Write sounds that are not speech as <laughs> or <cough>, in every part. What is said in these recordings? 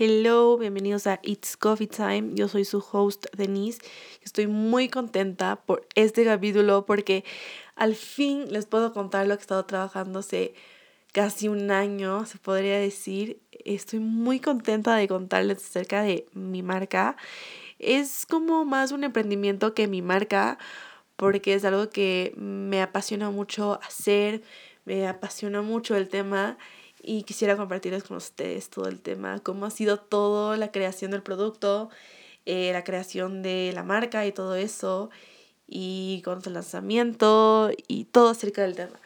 Hello, bienvenidos a It's Coffee Time. Yo soy su host Denise. Estoy muy contenta por este capítulo porque al fin les puedo contar lo que he estado trabajando hace casi un año, se podría decir. Estoy muy contenta de contarles acerca de mi marca. Es como más un emprendimiento que mi marca porque es algo que me apasiona mucho hacer, me apasiona mucho el tema y quisiera compartirles con ustedes todo el tema, cómo ha sido todo la creación del producto, eh, la creación de la marca y todo eso, y con su lanzamiento y todo acerca del tema.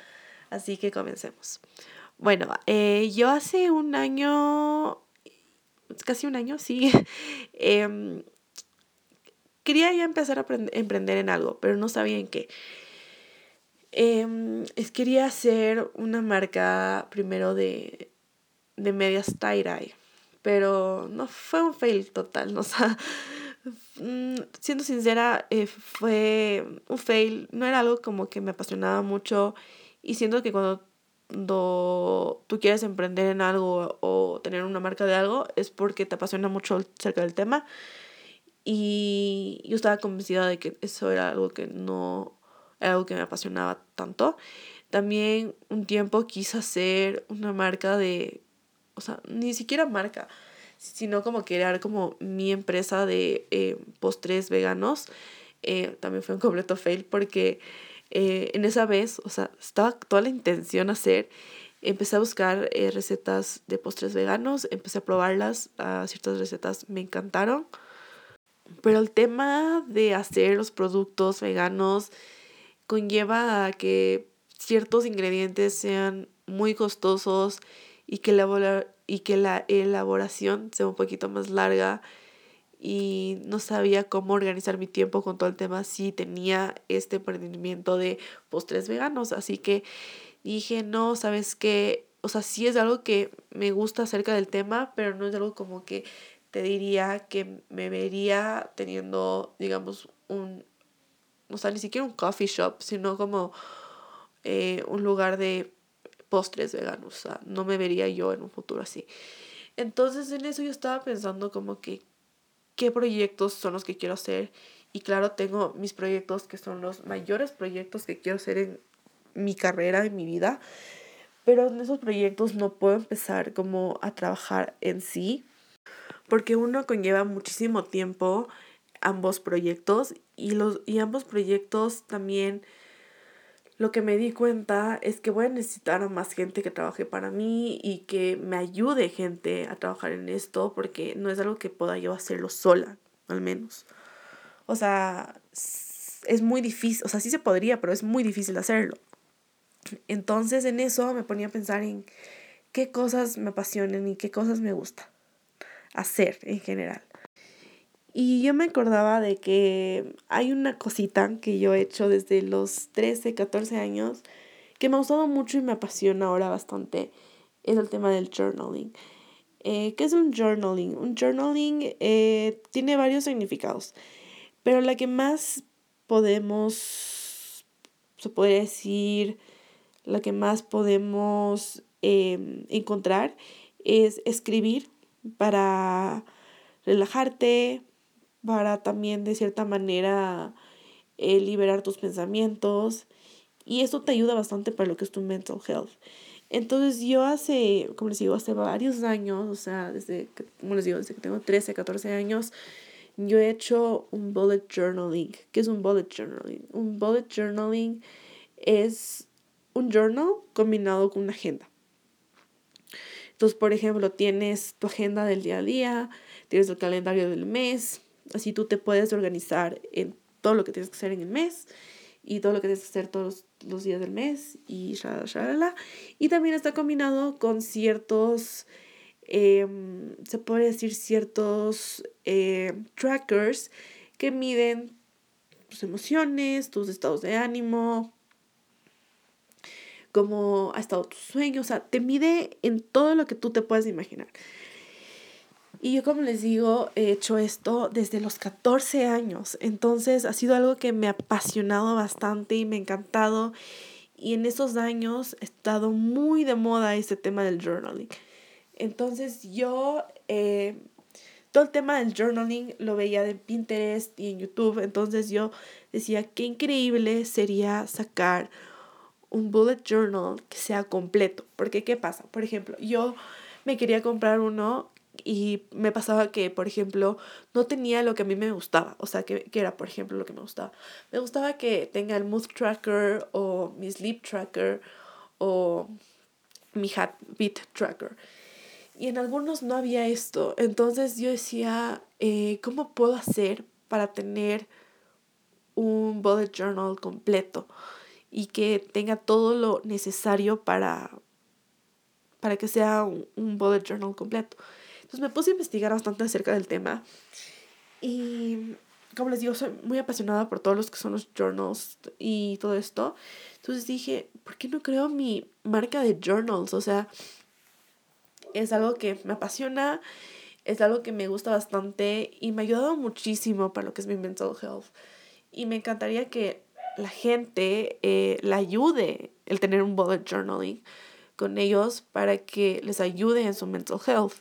Así que comencemos. Bueno, eh, yo hace un año, casi un año, sí, <laughs> em, quería ya empezar a emprender en algo, pero no sabía en qué. Eh, quería hacer una marca primero de, de medias tie-dye, pero no fue un fail total, ¿no? <laughs> O mm, siendo sincera, eh, fue un fail, no era algo como que me apasionaba mucho y siento que cuando, cuando tú quieres emprender en algo o tener una marca de algo es porque te apasiona mucho cerca del tema y yo estaba convencida de que eso era algo que no era algo que me apasionaba tanto. También un tiempo quise hacer una marca de, o sea, ni siquiera marca, sino como crear como mi empresa de eh, postres veganos. Eh, también fue un completo fail porque eh, en esa vez, o sea, estaba toda la intención hacer. Empecé a buscar recetas de postres veganos, empecé a probarlas, a ciertas recetas me encantaron. Pero el tema de hacer los productos veganos conlleva a que ciertos ingredientes sean muy costosos y que la, y que la elaboración sea un poquito más larga. Y no sabía cómo organizar mi tiempo con todo el tema si tenía este emprendimiento de postres veganos. Así que dije, no, sabes qué, o sea, sí es algo que me gusta acerca del tema, pero no es algo como que te diría que me vería teniendo, digamos, un o sea, ni siquiera un coffee shop, sino como eh, un lugar de postres veganos. O sea, no me vería yo en un futuro así. Entonces en eso yo estaba pensando como que qué proyectos son los que quiero hacer. Y claro, tengo mis proyectos que son los mayores proyectos que quiero hacer en mi carrera, en mi vida. Pero en esos proyectos no puedo empezar como a trabajar en sí. Porque uno conlleva muchísimo tiempo ambos proyectos y, los, y ambos proyectos también lo que me di cuenta es que voy a necesitar a más gente que trabaje para mí y que me ayude gente a trabajar en esto porque no es algo que pueda yo hacerlo sola, al menos. O sea, es muy difícil, o sea, sí se podría, pero es muy difícil hacerlo. Entonces en eso me ponía a pensar en qué cosas me apasionan y qué cosas me gusta hacer en general. Y yo me acordaba de que hay una cosita que yo he hecho desde los 13, 14 años que me ha gustado mucho y me apasiona ahora bastante. Es el tema del journaling. Eh, ¿Qué es un journaling? Un journaling eh, tiene varios significados, pero la que más podemos, se puede decir, la que más podemos em, encontrar es escribir para relajarte, para también de cierta manera eh, liberar tus pensamientos y esto te ayuda bastante para lo que es tu mental health. Entonces yo hace, como les digo, hace varios años, o sea, desde que, como les digo, desde que tengo 13, 14 años, yo he hecho un bullet journaling. ¿Qué es un bullet journaling? Un bullet journaling es un journal combinado con una agenda. Entonces, por ejemplo, tienes tu agenda del día a día, tienes el calendario del mes, Así tú te puedes organizar en todo lo que tienes que hacer en el mes y todo lo que tienes que hacer todos los días del mes y shalala. Y también está combinado con ciertos, em, se puede decir, ciertos em, trackers que miden tus emociones, tus estados de ánimo, cómo ha estado tu sueño, o sea, te mide en todo lo que tú te puedes imaginar. Y yo, como les digo, he hecho esto desde los 14 años. Entonces ha sido algo que me ha apasionado bastante y me ha encantado. Y en esos años he estado muy de moda este tema del journaling. Entonces yo eh, todo el tema del journaling lo veía de Pinterest y en YouTube. Entonces yo decía, qué increíble sería sacar un bullet journal que sea completo. Porque, ¿qué pasa? Por ejemplo, yo me quería comprar uno y me pasaba que, por ejemplo, no tenía lo que a mí me gustaba. O sea, que, que era, por ejemplo, lo que me gustaba. Me gustaba que tenga el mood tracker o mi sleep tracker o mi beat tracker. Y en algunos no había esto. Entonces yo decía, eh, ¿cómo puedo hacer para tener un bullet journal completo y que tenga todo lo necesario para, para que sea un bullet journal completo? Entonces me puse a investigar bastante acerca del tema y como les digo, soy muy apasionada por todos los que son los journals y todo esto. Entonces dije, ¿por qué no creo mi marca de journals? O sea, es algo que me apasiona, es algo que me gusta bastante y me ha ayudado muchísimo para lo que es mi mental health. Y me encantaría que la gente eh, la ayude el tener un bullet journaling con ellos para que les ayude en su mental health.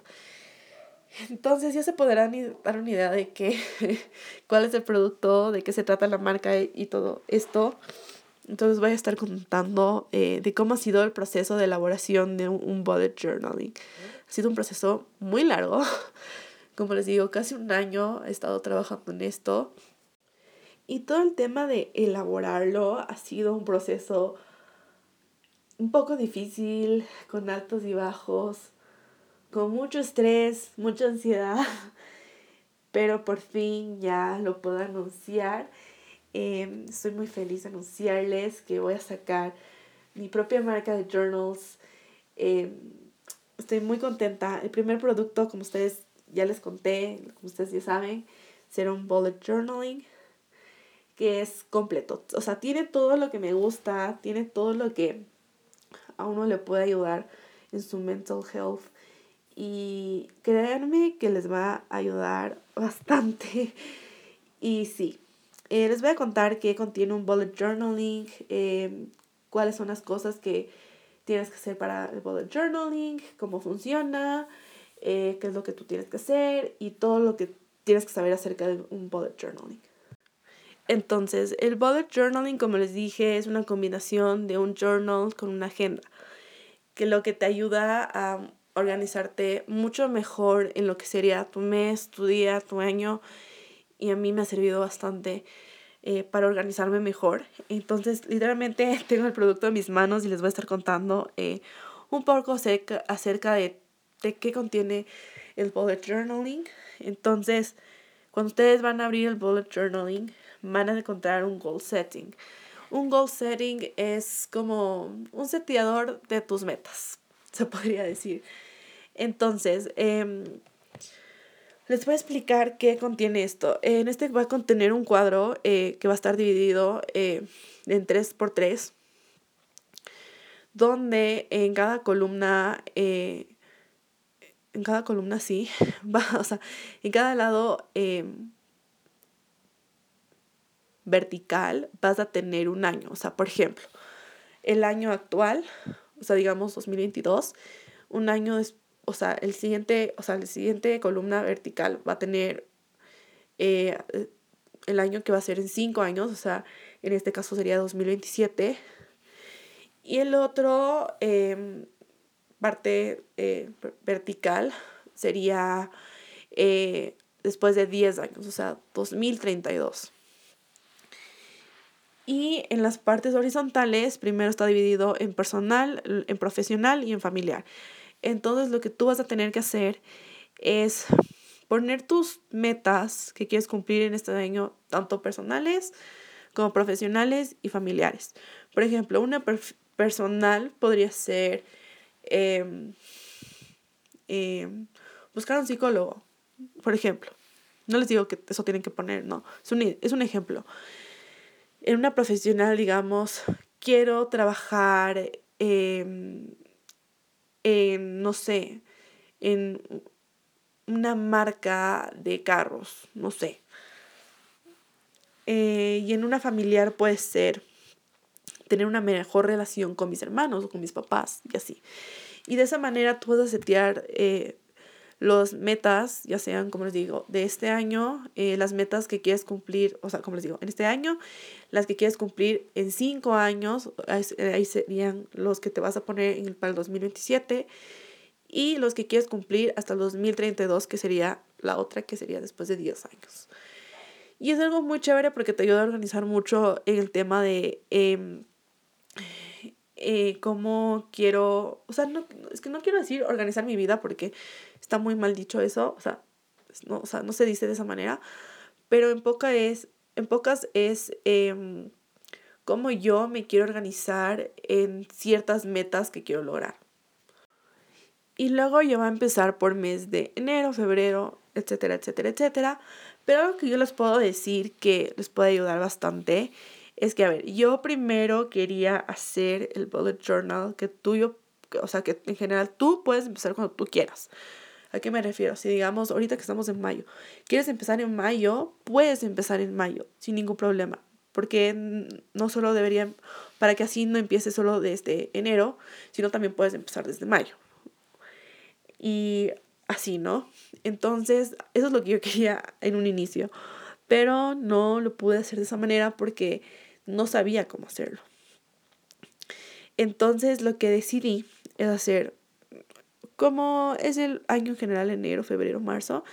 Entonces ya se podrán dar una idea de qué, <laughs> cuál es el producto, de qué se trata la marca y todo esto. Entonces voy a estar contando eh, de cómo ha sido el proceso de elaboración de un, bullet journaling. Ha sido un proceso muy largo. <laughs> Como les digo, casi un año he estado trabajando en esto. Y todo el tema de elaborarlo ha sido un proceso un poco difícil, con altos y bajos, con mucho estrés, mucha ansiedad, <laughs> pero por fin ya lo puedo anunciar Em, estoy muy feliz de anunciarles que voy a sacar mi propia marca de journals. Em, estoy muy contenta. El primer producto, como ustedes ya les conté, como ustedes ya saben, será un bullet journaling que es completo. O sea, tiene todo lo que me gusta, tiene todo lo que a uno le puede ayudar en su mental health. Y créanme que les va a ayudar bastante. <laughs> Y sí, eh, les voy a contar qué contiene un bullet journaling, eh, cuáles son las cosas que tienes que hacer para el bullet journaling, cómo funciona, eh, qué es lo que tú tienes que hacer y todo lo que tienes que saber acerca de un bullet journaling. Entonces, el bullet journaling, como les dije, es una combinación de un journal con una agenda, que lo que te ayuda a organizarte mucho mejor en lo que sería tu mes, tu día, tu año y a mí me ha servido bastante eh, para organizarme mejor. Entonces, literalmente <laughs> tengo el producto en mis manos y les voy a estar contando eh, un poco acerca, de, de qué contiene el bullet journaling. Entonces, cuando ustedes van a abrir el bullet journaling, van a encontrar un goal setting. Un goal setting es como un seteador de tus metas, <laughs> se podría decir. Entonces, eh, les voy a explicar qué contiene esto. En este va a contener un cuadro eh, que va a estar dividido eh, en 3x3, donde en cada columna, eh, en cada columna sí, <laughs> va, o sea, en cada lado vertical vas a tener un año. O sea, por ejemplo, el año actual, o sea, digamos 2022, un año después o sea, el siguiente, o sea, el siguiente columna vertical va a tener eh, el año que va a ser en cinco años, o sea, en este caso sería 2027. Y el otro em, parte eh, vertical sería eh, después de 10 años, o sea, 2032. Y en las partes horizontales, primero está dividido en personal, en profesional y en familiar. Entonces lo que tú vas a tener que hacer es poner tus metas que quieres cumplir en este año, tanto personales como profesionales y familiares. Por ejemplo, una personal podría ser em, em, buscar un psicólogo, por ejemplo. No les digo que eso tienen que poner, no, es un, es un ejemplo. En una profesional, digamos, quiero trabajar eh, en, no sé, en una marca de carros, no sé. Eh, y en una familiar puede ser tener una mejor relación con mis hermanos o con mis papás y así. Y de esa manera tú vas a setear eh, los metas, ya sean, como les digo, de este año, eh, las metas que quieres cumplir, o sea, como les digo, en este año, las que quieres cumplir en cinco años, ahí serían los que te vas a poner para el 2027, y los que quieres cumplir hasta el 2032, que sería la otra, que sería después de 10 años. Y es algo muy chévere porque te ayuda a organizar mucho en el tema de em, eh, cómo quiero, o sea, no, es que no quiero decir organizar mi vida porque está muy mal dicho eso, o sea, no, o sea, no se dice de esa manera, pero en, poca es, en pocas es eh, cómo yo me quiero organizar en ciertas metas que quiero lograr. Y luego ya va a empezar por mes de enero, febrero, etcétera, etcétera, etcétera. Pero algo que yo les puedo decir que les puede ayudar bastante es que, a ver, yo primero quería hacer el bullet journal que tú, yo, o sea, que en general tú puedes empezar cuando tú quieras. ¿A qué me refiero? Si digamos, ahorita que estamos en mayo, quieres empezar en mayo, puedes empezar en mayo sin ningún problema. Porque no solo deberían, para que así no empiece solo desde enero, sino también puedes empezar desde mayo. Y así, ¿no? Entonces, eso es lo que yo quería en un inicio, pero no lo pude hacer de esa manera porque no sabía cómo hacerlo. Entonces, lo que decidí es hacer, como es el año en general, enero, febrero, marzo,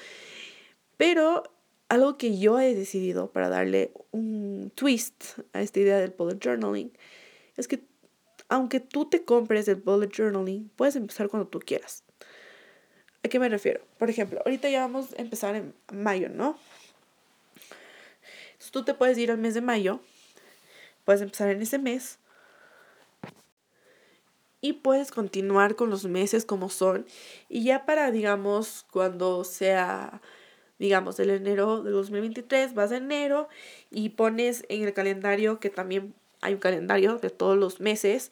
pero algo que yo he decidido para darle un twist a esta idea del bullet journaling es que aunque tú te compres el bullet journaling, puedes empezar cuando tú quieras. ¿A qué me refiero? Por ejemplo, ahorita ya vamos a empezar en mayo, ¿no? Entonces, tú te puedes ir al mes de mayo, puedes empezar en ese mes y puedes continuar con los meses como son y ya para, digamos, cuando sea, digamos, el enero de 2023, vas a enero y pones en el calendario que también hay un calendario de todos los meses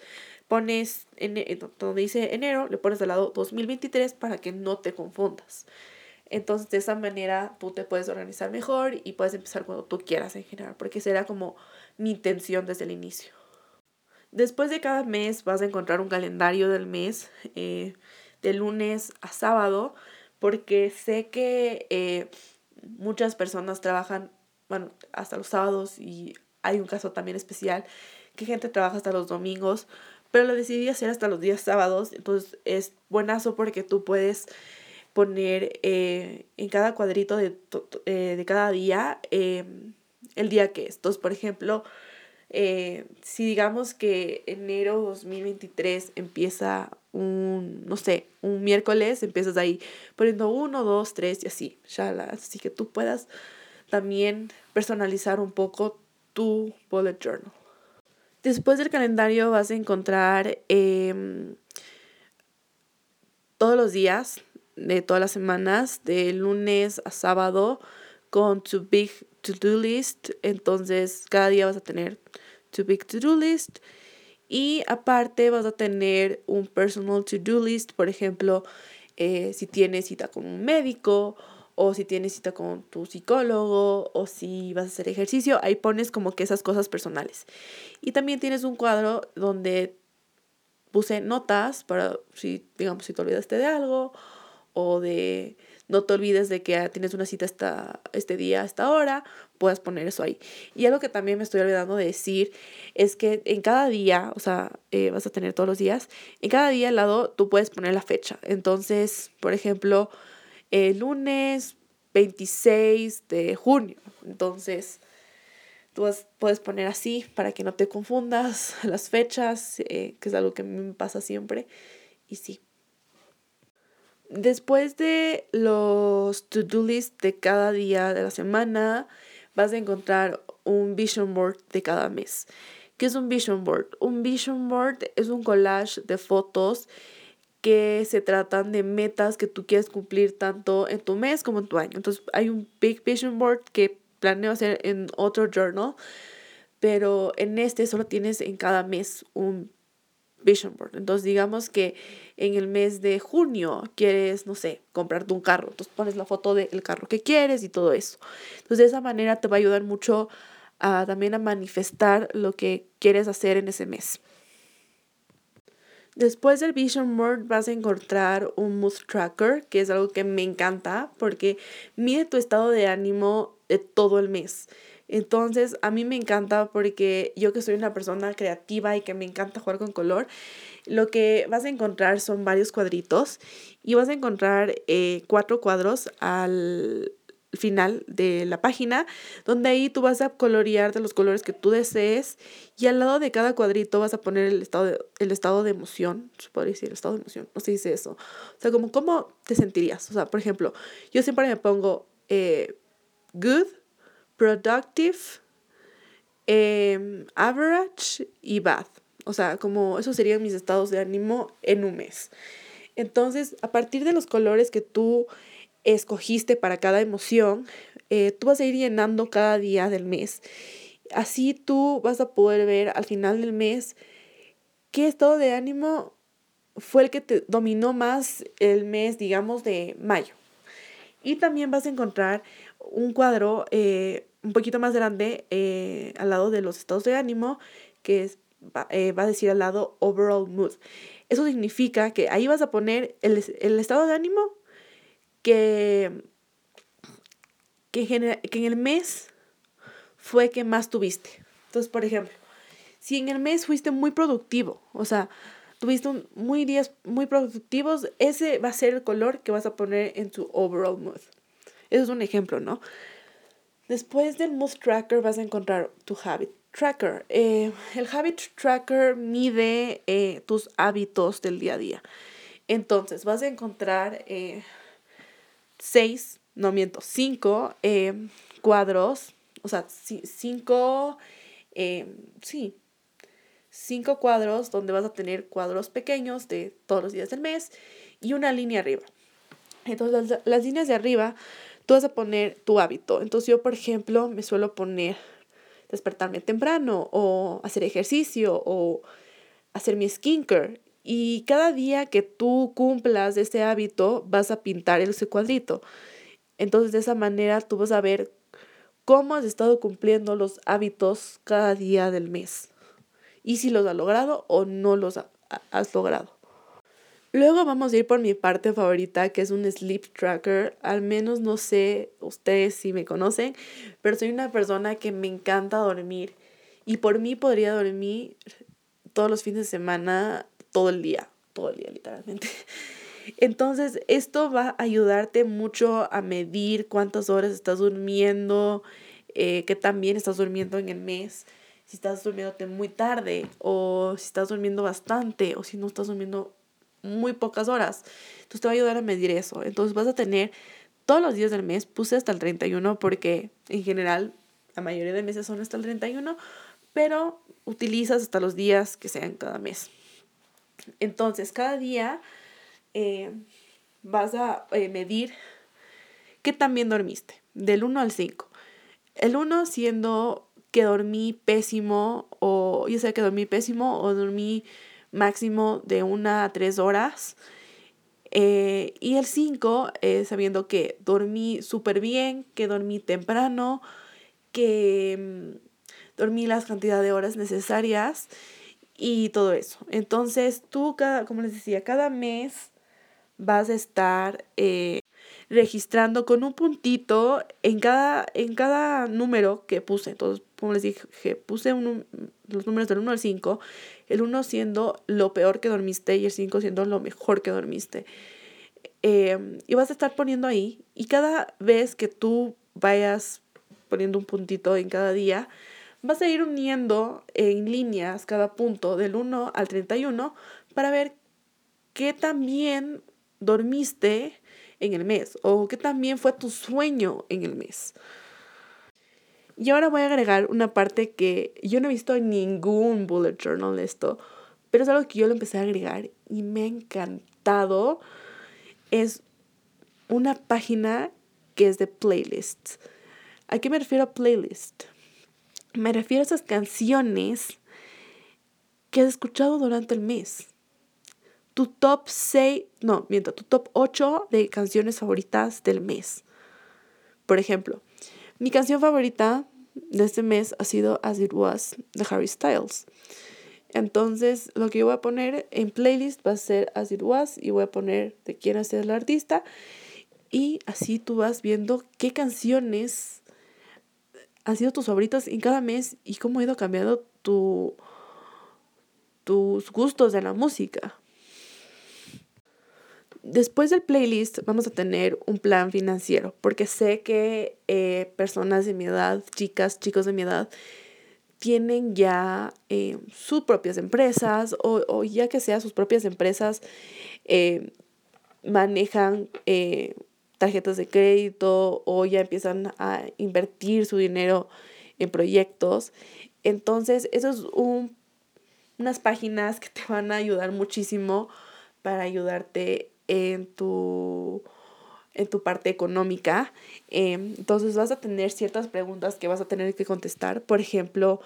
pones en, donde dice enero, le pones de lado 2023 para que no te confundas. Entonces, de esa manera tú te puedes organizar mejor y puedes empezar cuando tú quieras en general, porque será como mi intención desde el inicio. Después de cada mes vas a encontrar un calendario del mes eh, de lunes a sábado, porque sé que eh, muchas personas trabajan, bueno, hasta los sábados y hay un caso también especial que gente trabaja hasta los domingos, pero lo decidí hacer hasta los días sábados, entonces es buenazo porque tú puedes poner eh, en cada cuadrito de, eh, de cada día em, el día que es. Entonces, por ejemplo, eh, si digamos que enero 2023 empieza un, no sé, un miércoles, empiezas ahí poniendo uno, dos, tres y así, Así que tú puedas también personalizar un poco tu bullet journal. Después del calendario vas a encontrar em, todos los días de todas las semanas, de lunes a sábado, con tu big to-do list. Entonces, cada día vas a tener tu big to-do list. Y aparte vas a tener un personal to-do list, por ejemplo, eh, si tienes cita con un médico o si tienes cita con tu psicólogo, o si vas a hacer ejercicio, ahí pones como que esas cosas personales. Y también tienes un cuadro donde puse notas para si, digamos, si te olvidaste de algo, o de no te olvides de que tienes una cita esta, este día, a esta hora, puedes poner eso ahí. Y algo que también me estoy olvidando de decir es que en cada día, o sea, eh, vas a tener todos los días, en cada día al lado tú puedes poner la fecha. Entonces, por ejemplo, el lunes 26 de junio. Entonces, tú puedes poner así para que no te confundas las fechas, eh, que es algo que me pasa siempre. Y sí. Después de los to-do list de cada día de la semana, vas a encontrar un vision board de cada mes. ¿Qué es un vision board? Un vision board es un collage de fotos que se tratan de metas que tú quieres cumplir tanto en tu mes como en tu año. Entonces hay un Big Vision Board que planeo hacer en otro journal, pero en este solo tienes en cada mes un Vision Board. Entonces digamos que en el mes de junio quieres, no sé, comprarte un carro. Entonces pones la foto del carro que quieres y todo eso. Entonces de esa manera te va a ayudar mucho a, también a manifestar lo que quieres hacer en ese mes. Después del Vision Board vas a encontrar un Mood Tracker, que es algo que me encanta porque mide tu estado de ánimo de todo el mes. Entonces, a mí me encanta porque yo que soy una persona creativa y que me encanta jugar con color, lo que vas a encontrar son varios cuadritos y vas a encontrar eh, cuatro cuadros al final de la página, donde ahí tú vas a colorear de los colores que tú desees y al lado de cada cuadrito vas a poner el estado de, el estado de emoción, se podría decir, el estado de emoción, no se dice eso. O sea, como cómo te sentirías. O sea, por ejemplo, yo siempre me pongo eh, good, productive, em, average y bad. O sea, como esos serían mis estados de ánimo en un mes. Entonces, a partir de los colores que tú escogiste para cada emoción, eh, tú vas a ir llenando cada día del mes. Así tú vas a poder ver al final del mes qué estado de ánimo fue el que te dominó más el mes, digamos, de mayo. Y también vas a encontrar un cuadro eh, un poquito más grande eh, al lado de los estados de ánimo, que es, va, a decir al lado overall mood. Eso significa que ahí vas a poner el, el estado de ánimo que, que, que en el mes fue que más tuviste. Entonces, por ejemplo, si en el mes fuiste muy productivo, o sea, tuviste muy días muy productivos, ese va a ser el color que vas a poner en tu overall mood. Eso es un ejemplo, ¿no? Después del mood tracker vas a encontrar tu habit tracker. Eh, el habit tracker mide eh, tus hábitos del día a día. Entonces vas a encontrar eh, seis, no miento, cinco cuadros, o sea, cinco, sí, cinco cuadros donde vas a tener cuadros pequeños de todos los días del mes y una línea arriba. Entonces, las, las líneas de arriba, tú vas a poner tu hábito. Entonces, yo, por ejemplo, me suelo poner despertarme temprano o hacer ejercicio o hacer mi skincare. Y cada día que tú cumplas ese hábito, vas a pintar ese cuadrito. Entonces, de esa manera, tú vas a ver cómo has estado cumpliendo los hábitos cada día del mes. Y si los has logrado o no los has logrado. Luego vamos a ir por mi parte favorita, que es un sleep tracker. Al menos no sé ustedes si me conocen, pero soy una persona que me encanta dormir. Y por mí podría dormir todos los fines de semana todo el día, todo el día literalmente. <laughs> Entonces, esto va a ayudarte mucho a medir cuántas horas estás durmiendo, eh, que también estás durmiendo en el mes, si estás durmiéndote muy tarde o si estás durmiendo bastante o si no estás durmiendo muy pocas horas. Entonces te va a ayudar a medir eso. Entonces vas a tener todos los días del mes, puse hasta el 31 porque en general la mayoría de meses son hasta el 31, pero utilizas hasta los días que sean cada mes. Entonces, cada día eh, vas a eh, medir qué tan bien dormiste, del 1 al 5. El 1 siendo que dormí pésimo, o yo sé que dormí pésimo, o dormí máximo de 1 a 3 horas. Eh, y el 5 sabiendo que dormí súper bien, que dormí temprano, que mm, dormí las cantidades de horas necesarias y todo eso. Entonces tú, cada, como les decía, cada mes vas a estar eh, registrando con un puntito en cada, en cada número que puse. Entonces, como les dije, puse los números del 1 al 5, el 1 siendo lo peor que dormiste y el 5 siendo lo mejor que dormiste. Em, y vas a estar poniendo ahí y cada vez que tú vayas poniendo un puntito en cada día, vas a ir uniendo en líneas cada punto del 1 al 31 para ver qué también dormiste en el mes o qué también fue tu sueño en el mes. Y ahora voy a agregar una parte que yo no he visto en ningún bullet journal esto, pero es algo que yo lo empecé a agregar y me ha encantado. Es una página que es de playlists. ¿A qué me refiero a playlist? Me refiero a esas canciones que has escuchado durante el mes. Tu top 6, no, miento, tu top 8 de canciones favoritas del mes. Por ejemplo, mi canción favorita de este mes ha sido As It Was de Harry Styles. Entonces, lo que yo voy a poner en playlist va a ser As It Was y voy a poner de quién es el artista. Y así tú vas viendo qué canciones han sido tus favoritas en cada mes y cómo ha ido cambiando tu, tus gustos de la música. Después del playlist vamos a tener un plan financiero, porque sé que eh, personas de mi edad, chicas, chicos de mi edad, tienen ya eh, sus propias empresas o, ya que sea sus propias empresas, eh, manejan tarjetas de crédito o ya empiezan a invertir su dinero en proyectos. Entonces, eso es un, unas páginas que te van a ayudar muchísimo para ayudarte en tu, en tu parte económica. Em, entonces vas a tener ciertas preguntas que vas a tener que contestar. Por ejemplo,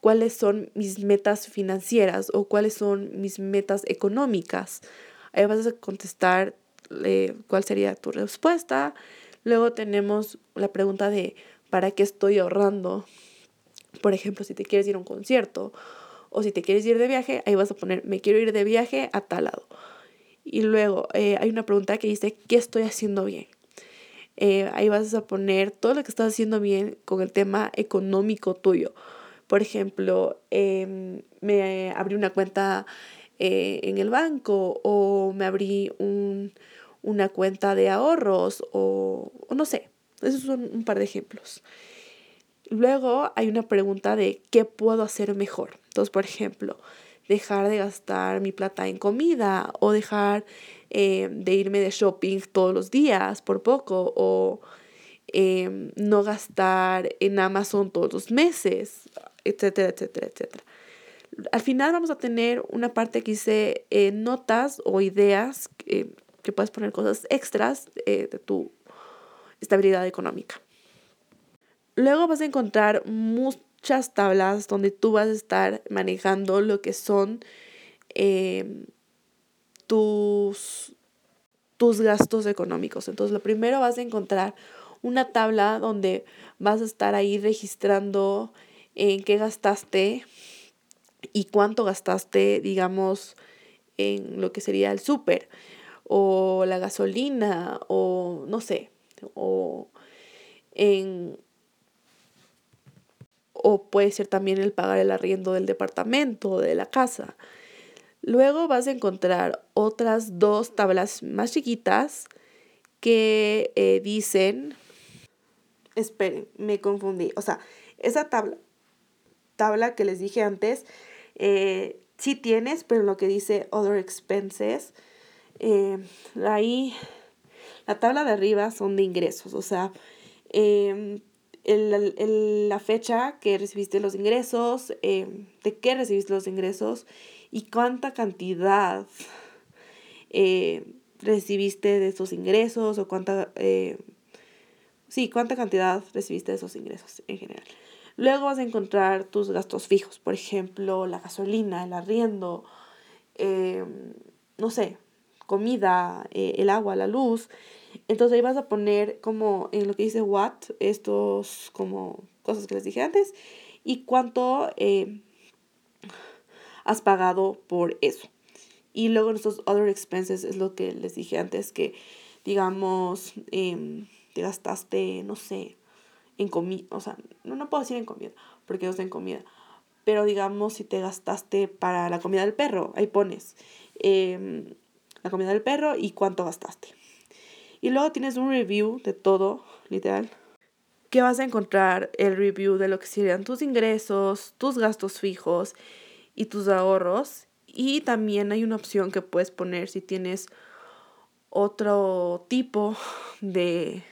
¿cuáles son mis metas financieras o cuáles son mis metas económicas? Ahí vas a contestar eh, cuál sería tu respuesta. Luego tenemos la pregunta de ¿para qué estoy ahorrando? Por ejemplo, si te quieres ir a un concierto o si te quieres ir de viaje, ahí vas a poner me quiero ir de viaje a tal lado. Y luego eh, hay una pregunta que dice ¿qué estoy haciendo bien? Eh, ahí vas a poner todo lo que estás haciendo bien con el tema económico tuyo. Por ejemplo, em, me abrí una cuenta en el banco o me abrí un, una cuenta de ahorros o, no sé. Esos son un par de ejemplos. Luego hay una pregunta de qué puedo hacer mejor. Entonces, por ejemplo, dejar de gastar mi plata en comida o dejar eh, de irme de shopping todos los días por poco o em, no gastar en Amazon todos los meses, etcétera, etcétera, etcétera. Al final vamos a tener una parte que dice eh, notas o ideas eh, que puedes poner cosas extras eh, de tu estabilidad económica. Luego vas a encontrar muchas tablas donde tú vas a estar manejando lo que son em, tus, tus gastos económicos. Entonces, lo primero vas a encontrar una tabla donde vas a estar ahí registrando en qué gastaste y cuánto gastaste, digamos, en lo que sería el súper o la gasolina o no sé, o en o puede ser también el pagar el arriendo del departamento o de la casa. Luego vas a encontrar otras dos tablas más chiquitas que eh, dicen, esperen, me confundí, o sea, esa tabla, tabla que les dije antes, eh, sí tienes, pero lo que dice other expenses, eh, ahí la tabla de arriba son de ingresos, o sea, em, la fecha que recibiste los ingresos, em, de qué recibiste los ingresos y cuánta cantidad eh, recibiste de esos ingresos o cuánta, eh, sí, cuánta cantidad recibiste de esos ingresos en general. Luego vas a encontrar tus gastos fijos, por ejemplo, la gasolina, el arriendo, em, no sé, comida, eh, el agua, la luz. Entonces ahí vas a poner como en lo que dice what, estos como cosas que les dije antes, y cuánto eh, has pagado por eso. Y luego estos other expenses es lo que les dije antes, que digamos, em, te gastaste, no sé, en comida, o sea, no, no puedo decir en comida, porque no sé en comida, pero digamos si te gastaste para la comida del perro, ahí pones. Eh, la comida del perro y cuánto gastaste. Y luego tienes un review de todo, literal, que vas a encontrar el review de lo que serían tus ingresos, tus gastos fijos y tus ahorros. Y también hay una opción que puedes poner si tienes otro tipo de,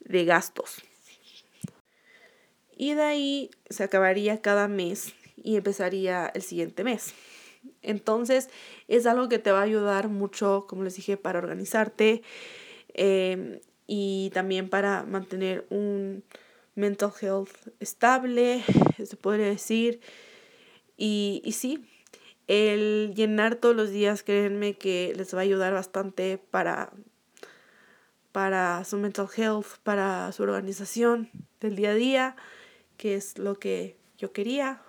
de gastos. Y de ahí se acabaría cada mes y empezaría el siguiente mes. Entonces es algo que te va a ayudar mucho, como les dije, para organizarte em, y también para mantener un mental health estable, se podría decir. Y, y sí, el llenar todos los días, créanme que les va a ayudar bastante para, para su mental health, para su organización del día a día, que es lo que yo quería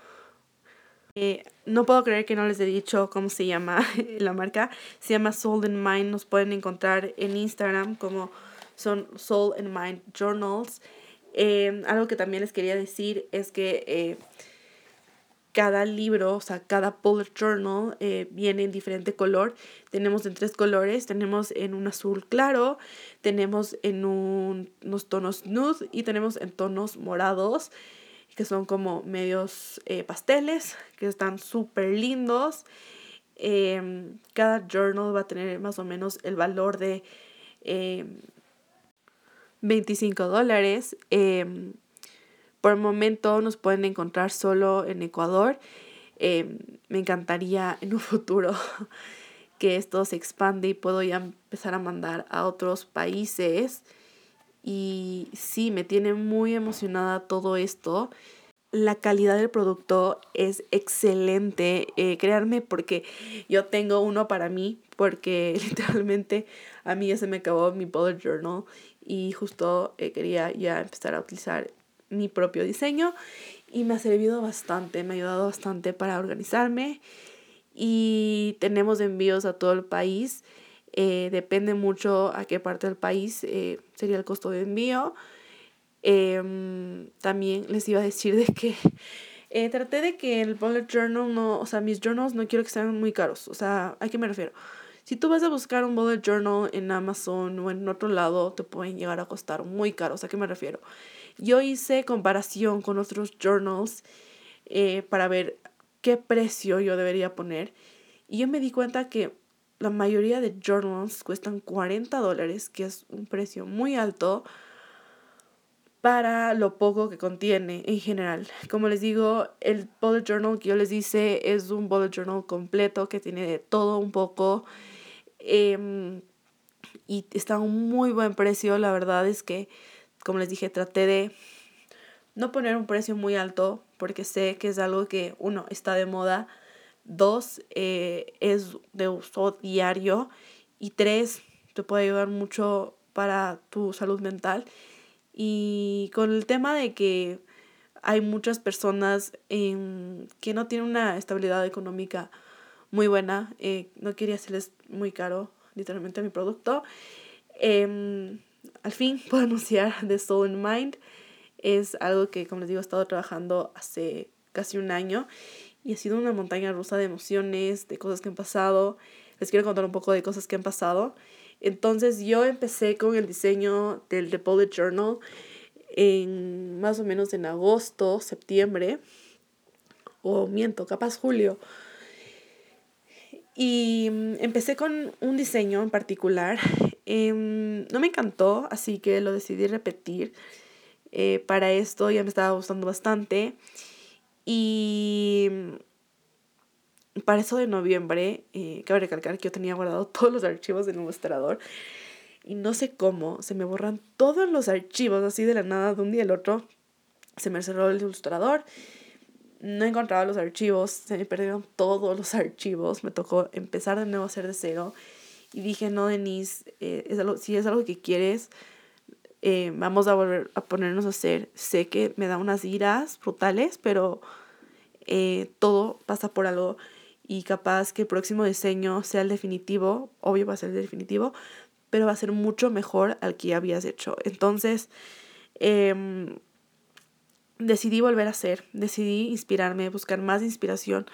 Eh, no puedo creer que no les he dicho cómo se llama <laughs> la marca. Se llama Soul and Mind. Nos pueden encontrar en Instagram como son Soul and Mind Journals. Eh, algo que también les quería decir es que eh, cada libro, o sea, cada bullet journal viene en diferente color. Tenemos en tres colores. Tenemos en un azul claro, tenemos en unos tonos nude y tenemos en tonos morados que son como medios eh, pasteles, que están súper lindos. Em, cada journal va a tener más o menos el valor de 25 em, dólares. Em, por el momento nos pueden encontrar solo en Ecuador. me encantaría en un <laughs> futuro que esto se expande y puedo ya empezar a mandar a otros países. Y sí, me tiene muy emocionada todo esto. La calidad del producto es excelente, eh, créanme, porque yo tengo uno para mí, porque <laughs> literalmente a mí ya se me acabó mi bullet journal y justo eh, quería ya empezar a utilizar mi propio diseño y me ha servido bastante, me ha ayudado bastante para organizarme y tenemos envíos a todo el país. Eh, depende mucho a qué parte del país eh, sería el costo de envío. Em, también les iba a decir de que <laughs> eh, traté de que el bullet journal no, o sea, mis journals no quiero que sean muy caros. O sea, ¿a qué me refiero? Si tú vas a buscar un bullet journal en Amazon o en otro lado, te pueden llegar a costar muy caros. ¿A qué me refiero? Yo hice comparación con otros journals para ver qué precio yo debería poner. Y yo me di cuenta que la mayoría de journals cuestan 40 dólares, que es un precio muy alto para lo poco que contiene en general. Como les digo, el bullet journal que yo les hice es un bullet journal completo que tiene de todo un poco em, y está a un muy buen precio. La verdad es que, como les dije, traté de no poner un precio muy alto porque sé que es algo que, uno, está de moda Dos, eh, es de uso diario. Y tres, te puede ayudar mucho para tu salud mental. Y con el tema de que hay muchas personas que no tienen una estabilidad económica muy buena, eh, no quería hacerles muy caro literalmente mi producto. Em, al fin <laughs> puedo anunciar The Soul and Mind. Es algo que, como les digo, he estado trabajando hace casi un año y ha sido una montaña rusa de emociones, de cosas que han pasado. Les quiero contar un poco de cosas que han pasado. Entonces yo empecé con el diseño del The Bullet Journal en más o menos en agosto, septiembre, o miento, capaz julio. Y mm, empecé con un diseño en particular. Em, no me encantó, así que lo decidí repetir. Eh, para esto ya me estaba gustando bastante. Y para eso de noviembre, eh, cabe recalcar que yo tenía guardado <laughs> todos los archivos del ilustrador y no sé cómo, se me borran todos los archivos así de la nada de un día al otro. Se me cerró el ilustrador, no encontraba los archivos, se me perdieron todos los archivos, me tocó empezar de nuevo a hacer de cero y dije, no, Denise, eh, es algo, si es algo que quieres, eh, vamos a volver a ponernos a hacer. Sé que me da unas iras brutales, pero eh, todo pasa por algo y capaz que el próximo diseño sea el definitivo, obvio va a ser el definitivo, pero va a ser mucho mejor al que habías hecho. Entonces, em, decidí volver a hacer, decidí inspirarme, buscar más inspiración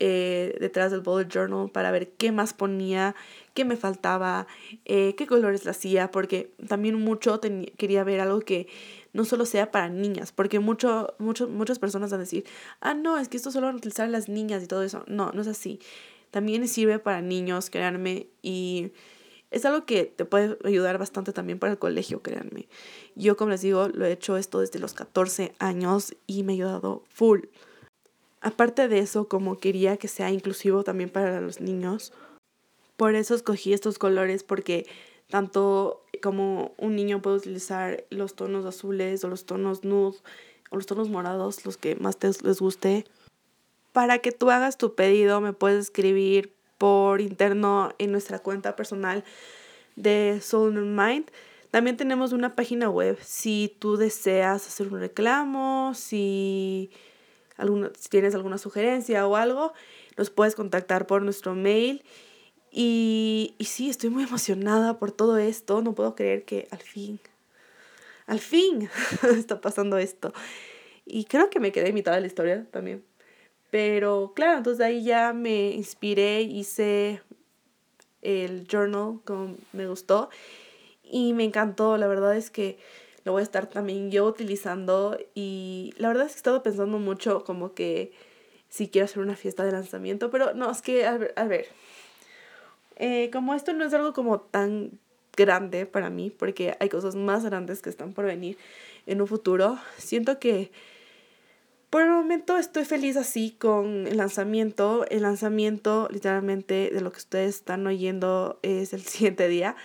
eh, detrás del bullet journal para ver qué más ponía, qué me faltaba, eh, qué colores la hacía, porque también mucho quería ver algo que no solo sea para niñas, porque mucho, mucho, muchas personas van a decir, ah, no, es que esto solo van a utilizar las niñas y todo eso. No, no es así. También sirve para niños, créanme, y es algo que te puede ayudar bastante también para el colegio, créanme. Yo, como les digo, lo he hecho esto desde los 14 años y me ha ayudado full. Aparte de eso, como quería que sea inclusivo también para los niños, por eso escogí estos colores porque tanto como un niño puede utilizar los tonos azules o los tonos nude o los tonos morados, los que más te, les guste. Para que tú hagas tu pedido me puedes escribir por interno en nuestra cuenta personal de Soul and Mind. También tenemos una página web si tú deseas hacer un reclamo, si si tienes alguna sugerencia o algo, nos puedes contactar por nuestro mail. Y, y sí, estoy muy emocionada por todo esto. No puedo creer que al fin, al fin <laughs> está pasando esto. Y creo que me quedé en mitad de la historia también. Pero claro, entonces de ahí ya me inspiré, hice el journal como me gustó y me encantó. La verdad es que lo voy a estar también yo utilizando y la verdad es que he estado pensando mucho como que si quiero hacer una fiesta de lanzamiento, pero no, es que, a ver, a ver eh, como esto no es algo como tan grande para mí, porque hay cosas más grandes que están por venir en un futuro, siento que por el momento estoy feliz así con el lanzamiento. El lanzamiento literalmente de lo que ustedes están oyendo es el <laughs> siguiente día.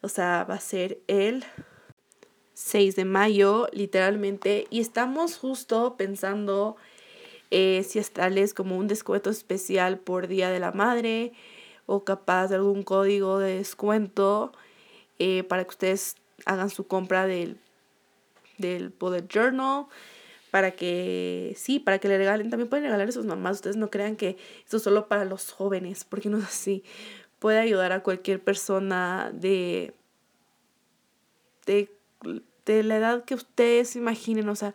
O sea, va a ser el 6 de mayo, literalmente. Y estamos justo pensando eh, si estarles como un descuento especial por Día de la Madre o capaz de algún código de descuento eh, para que ustedes hagan su compra del, del Bullet Journal para que, sí, para que le regalen, también pueden regalar a sus mamás, ustedes no crean que esto es solo para los jóvenes, porque no es así, puede ayudar a cualquier persona de, de, de la edad que ustedes imaginen, o sea,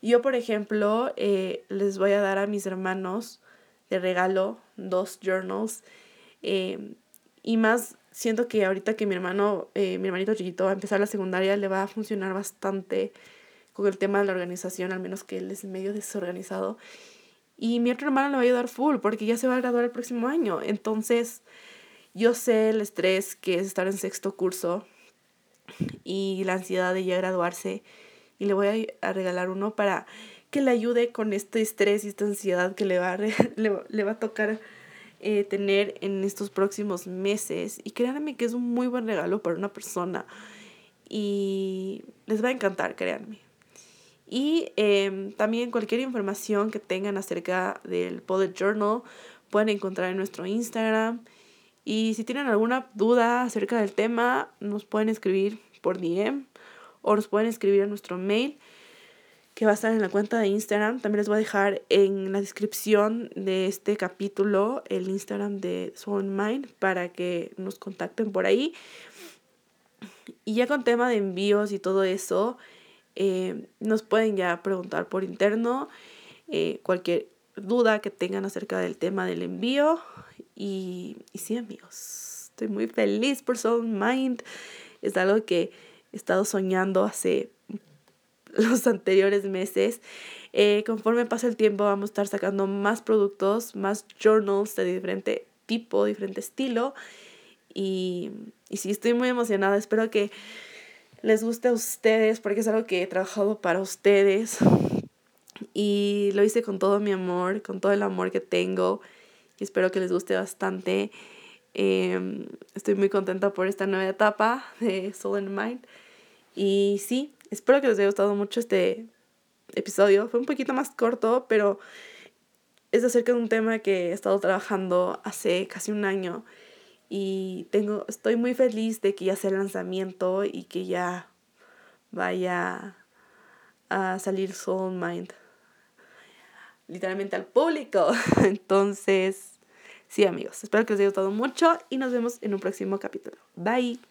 yo por ejemplo eh, les voy a dar a mis hermanos de regalo dos journals eh, y más siento que ahorita que mi hermano, eh, mi hermanito chiquito va a empezar la secundaria, le va a funcionar bastante con el tema de la organización, al menos que él es medio desorganizado. Y mi otro hermano le va a ayudar full porque ya se va a graduar el próximo año. Entonces, yo sé el estrés que es estar en sexto curso y la ansiedad de ya graduarse. Y le voy a, regalar uno para que le ayude con este estrés y esta ansiedad que le va a, <laughs> le, va a tocar eh, tener en estos próximos meses. Y créanme que es un muy buen regalo para una persona. Y les va a encantar, créanme. Y em, también cualquier información que tengan acerca del Bullet Journal pueden encontrar en nuestro Instagram. Y si tienen alguna duda acerca del tema, nos pueden escribir por DM o nos pueden escribir a nuestro mail que va a estar en la cuenta de Instagram. También les voy a dejar en la descripción de este capítulo el Instagram de Soul Mind para que nos contacten por ahí. Y ya con tema de envíos y todo eso, eh, nos pueden ya preguntar por interno eh, cualquier duda que tengan acerca del tema del envío. Y, y sí, amigos, estoy muy feliz por Soul Mind. Es algo que he estado soñando hace <laughs> los anteriores meses. Eh, conforme pasa el tiempo vamos a estar sacando más productos, más journals de diferente tipo, diferente estilo. Y, y sí, estoy muy emocionada. Espero que les guste a ustedes porque es algo que he trabajado para ustedes y lo hice con todo mi amor, con todo el amor que tengo y espero que les guste bastante. Em, estoy muy contenta por esta nueva etapa de Soul and Mind y sí, espero que les haya gustado mucho este episodio. Fue un poquito más corto, pero es acerca de un tema que he estado trabajando hace casi un año y tengo, estoy muy feliz de que ya sea el lanzamiento y que ya vaya a salir Soul Mind literalmente al público. <laughs> Entonces, sí amigos, espero que les haya gustado mucho y nos vemos en un próximo capítulo. Bye.